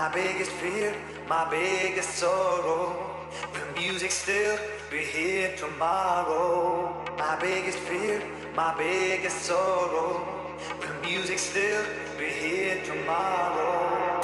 My biggest fear, my biggest sorrow. The music still be here tomorrow. My biggest fear, my biggest sorrow. The music still be here tomorrow.